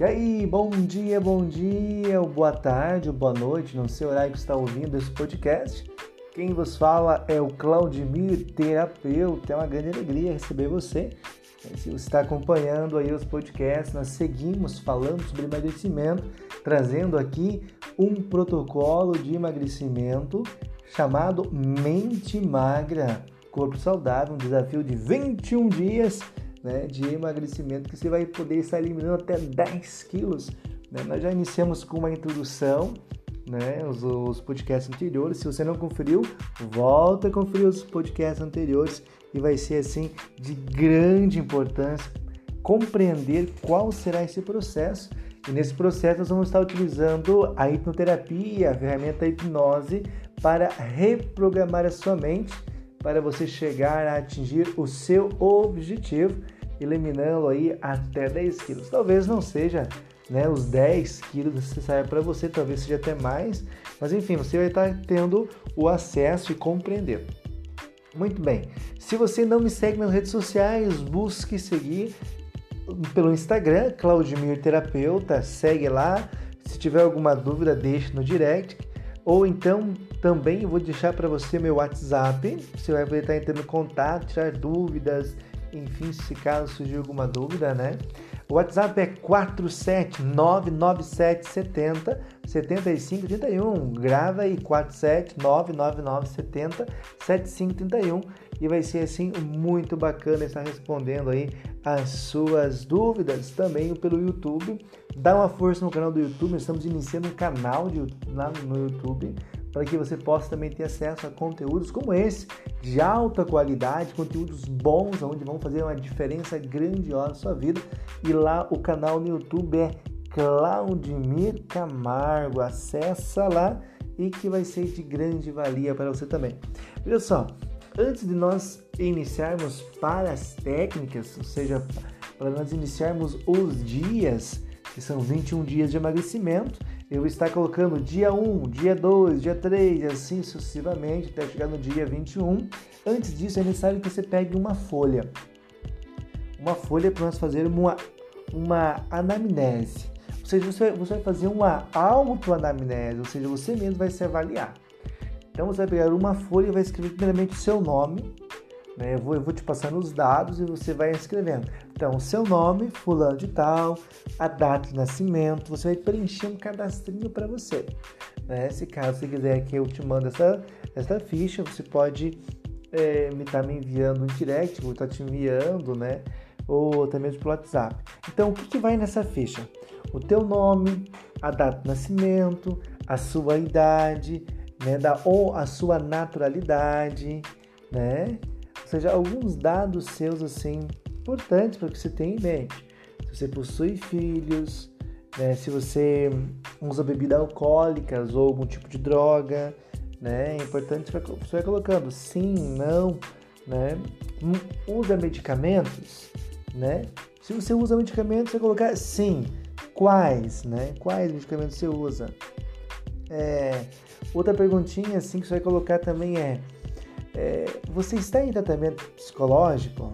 E aí, bom dia, bom dia, boa tarde, boa noite, não sei o horário que está ouvindo esse podcast. Quem vos fala é o Claudimir, terapeuta. É uma grande alegria receber você. Se você está acompanhando aí os podcasts, nós seguimos falando sobre emagrecimento, trazendo aqui um protocolo de emagrecimento chamado Mente Magra, Corpo Saudável, um desafio de 21 dias né, de emagrecimento que você vai poder estar eliminando até 10 quilos. Né? Nós já iniciamos com uma introdução, né, os, os podcasts anteriores. Se você não conferiu, volta a conferir os podcasts anteriores e vai ser assim de grande importância compreender qual será esse processo. E nesse processo nós vamos estar utilizando a hipnoterapia, a ferramenta hipnose, para reprogramar a sua mente para você chegar a atingir o seu objetivo, eliminando aí até 10 quilos. Talvez não seja né, os 10 quilos necessários para você, talvez seja até mais, mas enfim, você vai estar tendo o acesso e compreender. Muito bem. Se você não me segue nas redes sociais, busque seguir pelo Instagram, Claudimir Terapeuta, segue lá. Se tiver alguma dúvida, deixe no direct. Ou então também vou deixar para você meu WhatsApp. Você vai estar entrando em contato, tirar dúvidas, enfim, se caso surgir alguma dúvida, né? O WhatsApp é 4799770 7531. Grava aí 4799970 7531 e vai ser assim muito bacana estar respondendo aí as suas dúvidas também pelo YouTube. Dá uma força no canal do YouTube, estamos iniciando um canal de, no YouTube para que você possa também ter acesso a conteúdos como esse, de alta qualidade, conteúdos bons, onde vão fazer uma diferença grandiosa na sua vida. E lá o canal no YouTube é Claudimir Camargo. Acessa lá e que vai ser de grande valia para você também. Olha só, antes de nós iniciarmos para as técnicas, ou seja, para nós iniciarmos os dias, que são 21 dias de emagrecimento, eu estar colocando dia 1, dia 2, dia 3, assim sucessivamente, até chegar no dia 21. Antes disso, é necessário que você pegue uma folha. Uma folha para nós fazermos uma, uma anamnese. Ou seja, você, você vai fazer uma autoanamnese, ou seja, você mesmo vai se avaliar. Então você vai pegar uma folha e vai escrever primeiramente o seu nome? Eu, vou, eu vou te passando os dados e você vai escrevendo. Então, seu nome, fulano de tal, a data de nascimento, você vai preencher um cadastrinho para você. Né? Se caso você quiser que eu te mande essa, essa ficha, você pode é, me estar tá me enviando um direct, vou estar tá te enviando, né? Ou até mesmo pelo WhatsApp. Então, o que, que vai nessa ficha? O teu nome, a data de nascimento, a sua idade, né? Da, ou a sua naturalidade, né? Seja, alguns dados seus assim importantes para que você tenha em mente. Se você possui filhos, né, se você usa bebida alcoólicas ou algum tipo de droga, né, é importante você vai colocando sim, não, né, usa medicamentos, né? Se você usa medicamentos, você vai colocar sim, quais, né? Quais medicamentos você usa? É, outra perguntinha assim que você vai colocar também é é, você está em tratamento psicológico?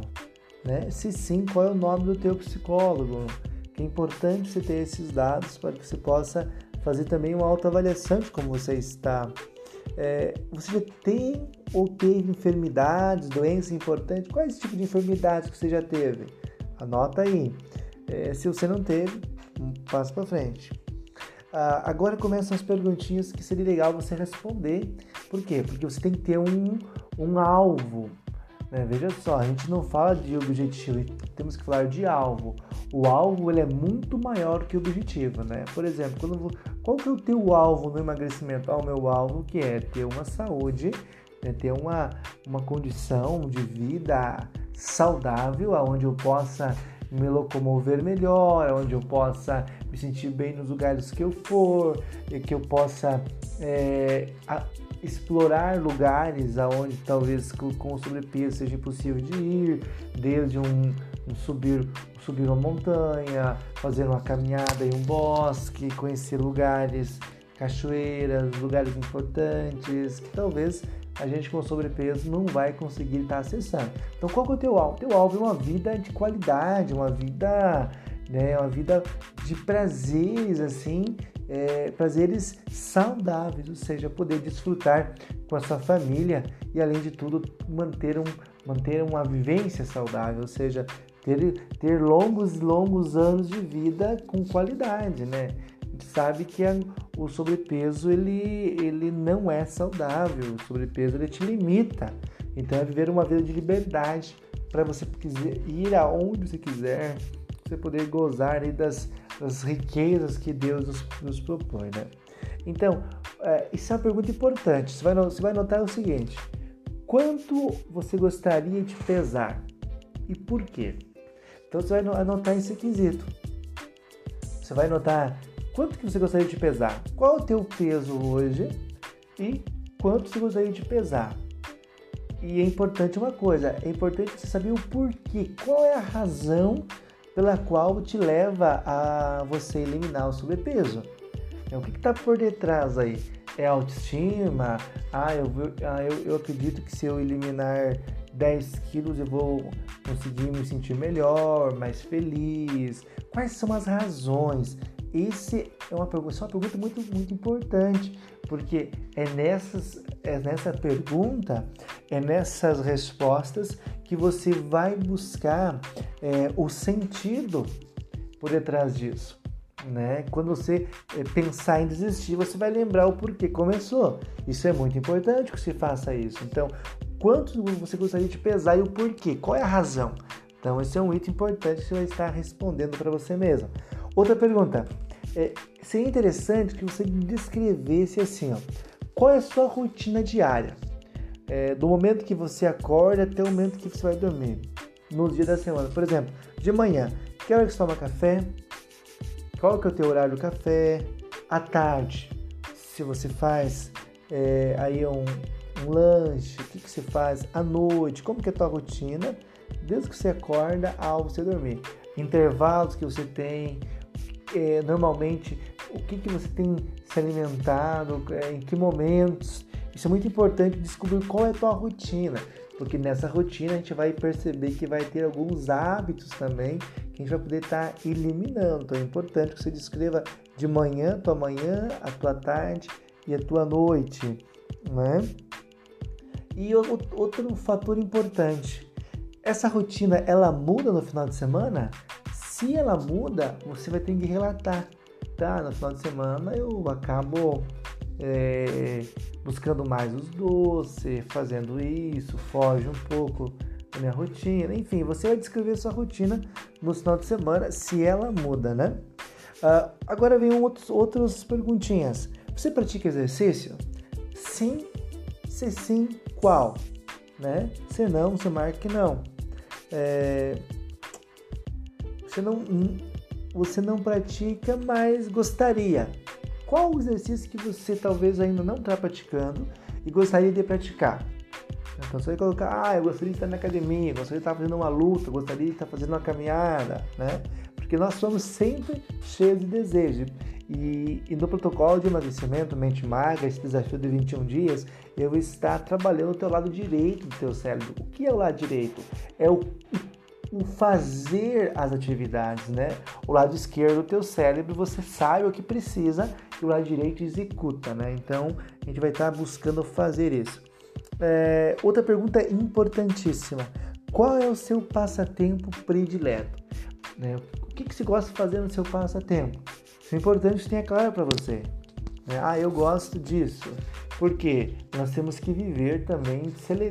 Né? Se sim, qual é o nome do teu psicólogo? Que é importante você ter esses dados para que você possa fazer também uma autoavaliação de como você está. É, você já tem ou teve enfermidades, doenças importantes? Quais tipos de enfermidades que você já teve? Anota aí. É, se você não teve, um passo para frente. Ah, agora começam as perguntinhas que seria legal você responder. Por quê? Porque você tem que ter um, um alvo. Né? Veja só, a gente não fala de objetivo, temos que falar de alvo. O alvo ele é muito maior que o objetivo, né? Por exemplo, quando, qual que é o teu alvo no emagrecimento? Ah, o meu alvo que é ter uma saúde, né? ter uma, uma condição de vida saudável, onde eu possa me locomover melhor, onde eu possa me sentir bem nos lugares que eu for, que eu possa é, explorar lugares aonde talvez com sobrepeso seja impossível de ir, desde um, um subir, subir uma montanha, fazer uma caminhada em um bosque, conhecer lugares, cachoeiras, lugares importantes, que talvez a gente com sobrepeso não vai conseguir estar acessando. Então, qual que é o teu alvo? Teu alvo é uma vida de qualidade, uma vida né? Uma vida de prazeres, assim, é, prazeres saudáveis, ou seja, poder desfrutar com a sua família e, além de tudo, manter, um, manter uma vivência saudável, ou seja, ter, ter longos, longos anos de vida com qualidade, né? Sabe que a, o sobrepeso ele, ele não é saudável, o sobrepeso ele te limita. Então é viver uma vida de liberdade para você quiser ir aonde você quiser, você poder gozar aí das, das riquezas que Deus nos, nos propõe, né? Então, é, isso é uma pergunta importante. Você vai, você vai notar o seguinte: quanto você gostaria de pesar e por quê? Então você vai anotar esse quesito. Você vai anotar quanto que você gostaria de pesar, qual é o teu peso hoje e quanto você gostaria de pesar. E é importante uma coisa, é importante você saber o porquê, qual é a razão pela qual te leva a você eliminar o sobrepeso. É, o que está por detrás aí? É autoestima? Ah, eu, ah eu, eu acredito que se eu eliminar 10 quilos eu vou conseguir me sentir melhor, mais feliz. Quais são as razões? Esse é uma pergunta, é uma pergunta muito, muito importante, porque é, nessas, é nessa pergunta, é nessas respostas que você vai buscar é, o sentido por detrás disso. Né? Quando você é, pensar em desistir, você vai lembrar o porquê começou. Isso é muito importante que você faça isso. Então, quanto você gostaria de pesar e o porquê? Qual é a razão? Então, esse é um item importante que você vai estar respondendo para você mesmo. Outra pergunta. É, seria interessante que você descrevesse assim, ó, qual é a sua rotina diária? É, do momento que você acorda até o momento que você vai dormir, nos dias da semana. Por exemplo, de manhã, que hora que você toma café? Qual que é o teu horário do café? À tarde, se você faz é, aí um, um lanche, o que, que você faz à noite, como que é a tua rotina, desde que você acorda ao você dormir. Intervalos que você tem, é, normalmente o que, que você tem se alimentado, é, em que momentos. Isso é muito importante descobrir qual é a tua rotina, porque nessa rotina a gente vai perceber que vai ter alguns hábitos também que a gente vai poder estar tá eliminando. Então é importante que você descreva de manhã, tua manhã, a tua tarde e a tua noite, né? E outro fator importante, essa rotina ela muda no final de semana? Se ela muda, você vai ter que relatar, tá? No final de semana eu acabo é, buscando mais os doces, fazendo isso, foge um pouco da minha rotina, enfim, você vai descrever sua rotina no final de semana, se ela muda, né? Uh, agora vem outros, outras perguntinhas. Você pratica exercício? Sim se sim, qual? Né? Se não, você marca que não. É... Você não, você não pratica, mas gostaria. Qual o exercício que você talvez ainda não está praticando e gostaria de praticar? Então você vai colocar, ah, eu gostaria de estar na academia, gostaria de estar fazendo uma luta, gostaria de estar fazendo uma caminhada, né? Porque nós somos sempre cheios de desejo. E, e, no protocolo de emagrecimento Mente Magra, esse desafio de 21 dias, eu vou estar trabalhando o teu lado direito do teu cérebro. O que é o lado direito? É o, o fazer as atividades, né? O lado esquerdo do teu cérebro, você sabe o que precisa e o lado direito executa, né? Então, a gente vai estar buscando fazer isso. É, outra pergunta importantíssima. Qual é o seu passatempo predileto? Né? O que, que você gosta de fazer no seu passatempo? Isso é importante que tenha claro para você. Né? Ah, eu gosto disso. Porque nós temos que viver também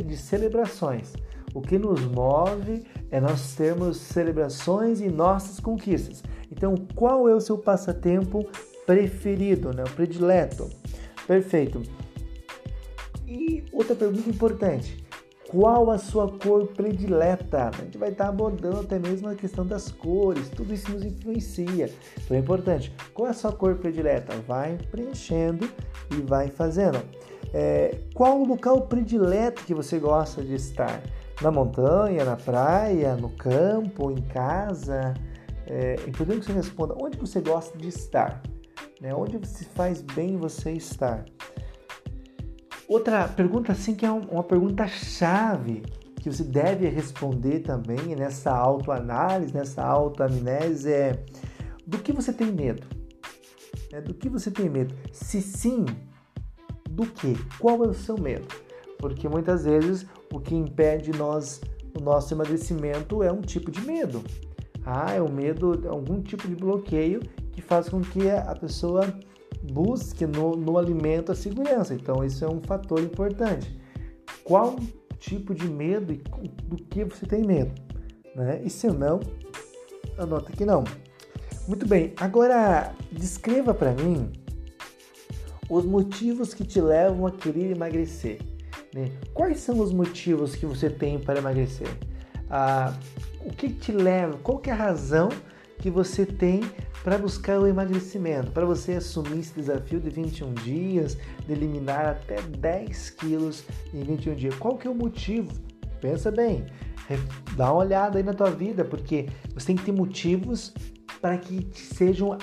de celebrações. O que nos move é nós termos celebrações e nossas conquistas. Então, qual é o seu passatempo preferido, né? o predileto? Perfeito. E outra pergunta importante: qual a sua cor predileta? A gente vai estar abordando até mesmo a questão das cores, tudo isso nos influencia. Então é importante, qual é a sua cor predileta? Vai preenchendo e vai fazendo. É, qual o local predileto que você gosta de estar? Na montanha, na praia, no campo, em casa? É importante que você responda onde você gosta de estar, né? onde se faz bem você estar. Outra pergunta, assim, que é uma pergunta chave, que você deve responder também nessa autoanálise, nessa autoamnese é do que você tem medo? É, do que você tem medo? Se sim, do que? Qual é o seu medo? Porque muitas vezes o que impede nós o nosso emagrecimento é um tipo de medo. Ah, é um medo, algum tipo de bloqueio que faz com que a pessoa busque no, no alimento a segurança. Então, isso é um fator importante. Qual tipo de medo e do que você tem medo? Né? E se não, anota que não. Muito bem, agora descreva para mim os motivos que te levam a querer emagrecer. Né? Quais são os motivos que você tem para emagrecer? Ah, o que te leva? Qual é a razão que você tem para buscar o emagrecimento? Para você assumir esse desafio de 21 dias, de eliminar até 10 quilos em 21 dias? Qual que é o motivo? Pensa bem, dá uma olhada aí na tua vida, porque você tem que ter motivos para que sejam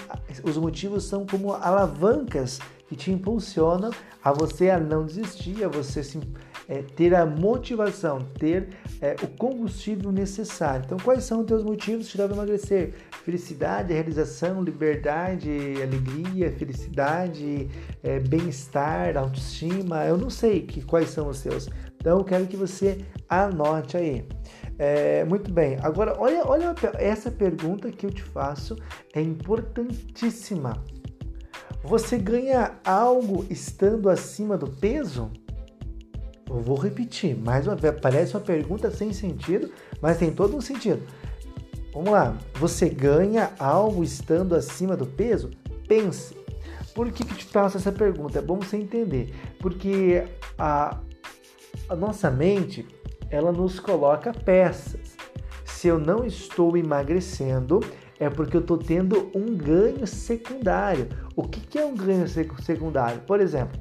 os motivos são como alavancas que te impulsionam a você a não desistir, a você se, é, ter a motivação, ter é, o combustível necessário. Então, quais são os teus motivos que te levam a emagrecer? Felicidade, realização, liberdade, alegria, felicidade, é, bem-estar, autoestima. Eu não sei que, quais são os seus. Então, eu quero que você anote aí. É, muito bem. Agora, olha, olha essa pergunta que eu te faço é importantíssima. Você ganha algo estando acima do peso? Eu vou repetir, mais uma vez, parece uma pergunta sem sentido, mas tem todo um sentido. Vamos lá, você ganha algo estando acima do peso? Pense. Por que, que te faço essa pergunta? É bom você entender. Porque a, a nossa mente, ela nos coloca peças. Se eu não estou emagrecendo, é porque eu estou tendo um ganho secundário. O que, que é um ganho secundário? Por exemplo,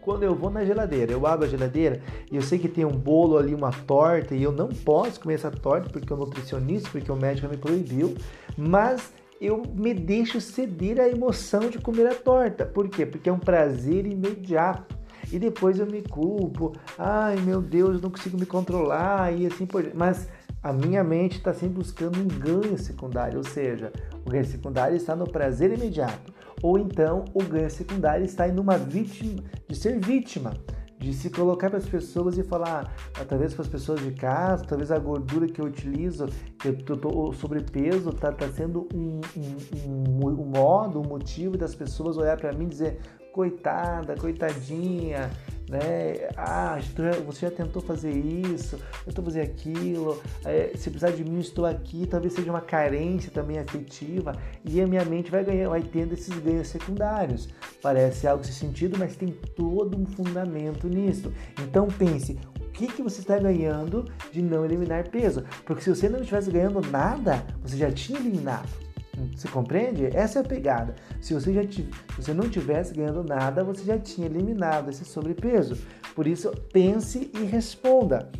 quando eu vou na geladeira, eu abro a geladeira e eu sei que tem um bolo ali, uma torta, e eu não posso comer essa torta porque o nutricionista, porque o médico me proibiu, mas eu me deixo ceder à emoção de comer a torta. Por quê? Porque é um prazer imediato. E depois eu me culpo, ai meu Deus, eu não consigo me controlar e assim por diante. Mas a minha mente está sempre buscando um ganho secundário, ou seja, o ganho secundário está no prazer imediato, ou então o ganho secundário está em uma vítima, de ser vítima, de se colocar para as pessoas e falar, ah, talvez para as pessoas de casa, talvez a gordura que eu utilizo, que eu tô, o sobrepeso está tá sendo um, um, um, um modo, um motivo das pessoas olhar para mim e dizer, coitada, coitadinha, né? Ah, você já tentou fazer isso, eu estou fazendo aquilo, é, se precisar de mim, estou aqui. Talvez seja uma carência também afetiva e a minha mente vai ganhar, vai tendo esses ganhos secundários. Parece algo sem sentido, mas tem todo um fundamento nisso. Então pense, o que, que você está ganhando de não eliminar peso? Porque se você não estivesse ganhando nada, você já tinha eliminado. Você compreende? Essa é a pegada. Se você, já se você não tivesse ganhando nada, você já tinha eliminado esse sobrepeso. Por isso, pense e responda.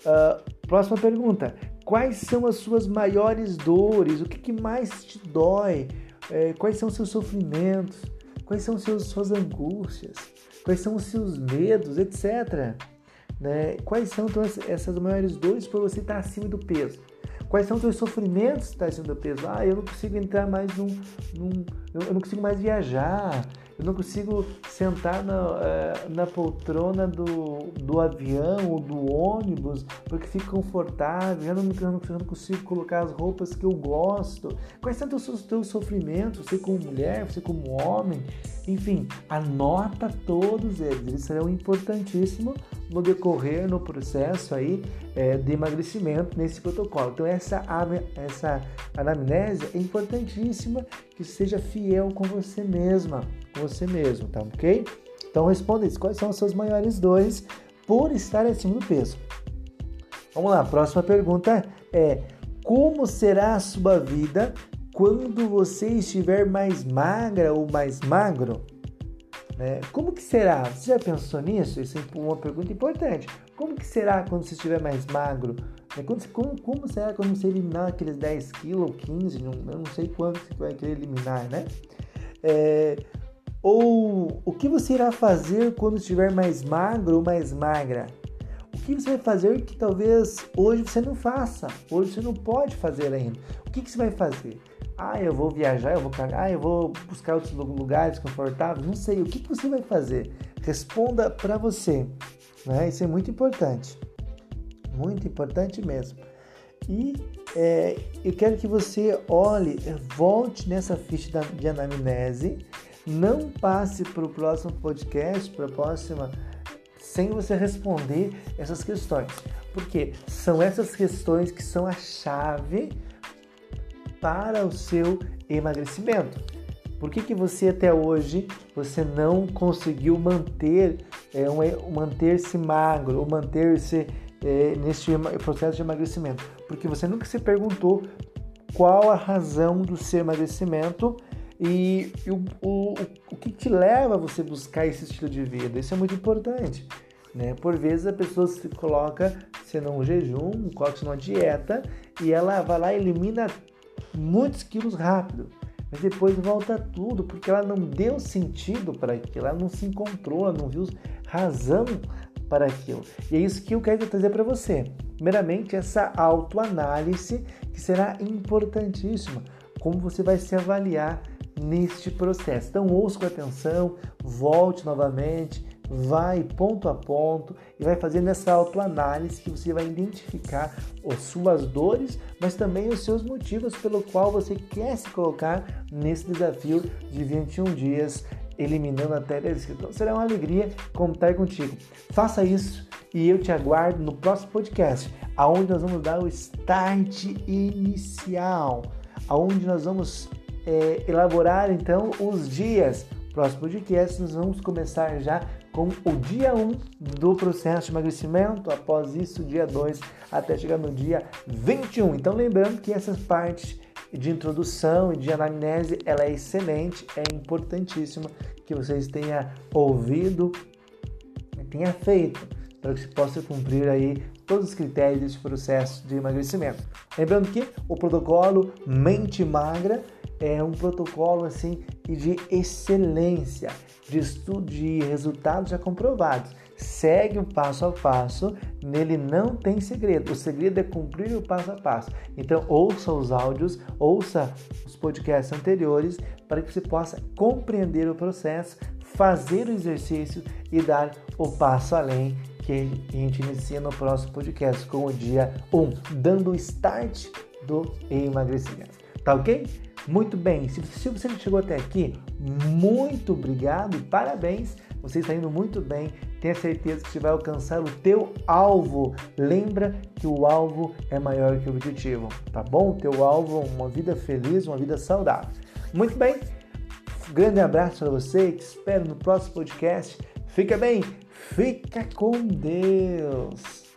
Uh, próxima pergunta: Quais são as suas maiores dores? O que, que mais te dói? É, quais são os seus sofrimentos? Quais são seus, suas angústias? Quais são os seus medos, etc. Né? Quais são então, essas maiores dores para você estar acima do peso? Quais são os seus sofrimentos que está sendo peso? Ah, eu não consigo entrar mais num, num eu não consigo mais viajar, eu não consigo sentar na, eh, na poltrona do, do avião ou do ônibus porque fica confortável, eu não, eu não consigo colocar as roupas que eu gosto. Quais são os teus, teus sofrimentos? Você como mulher, você como homem? Enfim, anota todos eles, eles serão importantíssimos no decorrer, no processo aí é, de emagrecimento nesse protocolo. Então essa, essa anamnese é importantíssima que seja fiel com você mesma, com você mesmo, tá ok? Então responda isso, quais são as suas maiores dores por estar acima do peso? Vamos lá, a próxima pergunta é: como será a sua vida quando você estiver mais magra ou mais magro? Né? Como que será? Você já pensou nisso? Isso é uma pergunta importante. Como que será quando você estiver mais magro? Né? Como, como será quando você eliminar aqueles 10 quilos ou 15? Não, eu não sei quanto você vai querer eliminar, né? É, ou o que você irá fazer quando estiver mais magro ou mais magra? O que você vai fazer que talvez hoje você não faça, hoje você não pode fazer ainda? O que, que você vai fazer? Ah, eu vou viajar, eu vou cagar, ah, eu vou buscar outros lugares confortáveis, não sei. O que, que você vai fazer? Responda para você. Né? Isso é muito importante. Muito importante mesmo. E é, eu quero que você olhe, volte nessa ficha de anamnese, não passe para o próximo podcast, para a próxima, sem você responder essas questões. Porque são essas questões que são a chave para o seu emagrecimento. Por que, que você até hoje você não conseguiu manter é, um, manter-se magro ou manter-se é, neste processo de emagrecimento? Porque você nunca se perguntou qual a razão do seu emagrecimento e, e o, o, o que te leva a você buscar esse estilo de vida. Isso é muito importante. Né? Por vezes a pessoa se coloca sendo um jejum, coloca-se numa dieta e ela vai lá e elimina muitos quilos rápido, mas depois volta tudo porque ela não deu sentido para aquilo, ela não se encontrou, ela não viu razão para aquilo. E é isso que eu quero trazer para você. Primeiramente, essa autoanálise que será importantíssima. Como você vai se avaliar neste processo. Então, ouça com atenção, volte novamente, vai ponto a ponto e vai fazendo essa autoanálise que você vai identificar as suas dores, mas também os seus motivos pelo qual você quer se colocar nesse desafio de 21 dias eliminando até 10 Então será uma alegria contar contigo. Faça isso e eu te aguardo no próximo podcast, aonde nós vamos dar o start inicial, aonde nós vamos é, elaborar então os dias. Próximo podcast nós vamos começar já com o dia 1 do processo de emagrecimento, após isso, dia 2, até chegar no dia 21. Então, lembrando que essas partes de introdução e de anamnese, ela é excelente, é importantíssima que vocês tenham ouvido, tenha feito, para que se possa cumprir aí todos os critérios desse processo de emagrecimento. Lembrando que o protocolo Mente Magra é um protocolo assim de excelência, de estudo de resultados já comprovados. Segue o passo a passo, nele não tem segredo. O segredo é cumprir o passo a passo. Então, ouça os áudios, ouça os podcasts anteriores para que você possa compreender o processo, fazer o exercício e dar o passo além que a gente inicia no próximo podcast com o dia 1, dando o start do emagrecimento. Tá ok? Muito bem, se, se você chegou até aqui, muito obrigado e parabéns. Você está indo muito bem. Tenha certeza que você vai alcançar o teu alvo. Lembra que o alvo é maior que o objetivo, tá bom? O teu alvo é uma vida feliz, uma vida saudável. Muito bem. grande abraço para você. Te espero no próximo podcast. Fica bem. Fica com Deus.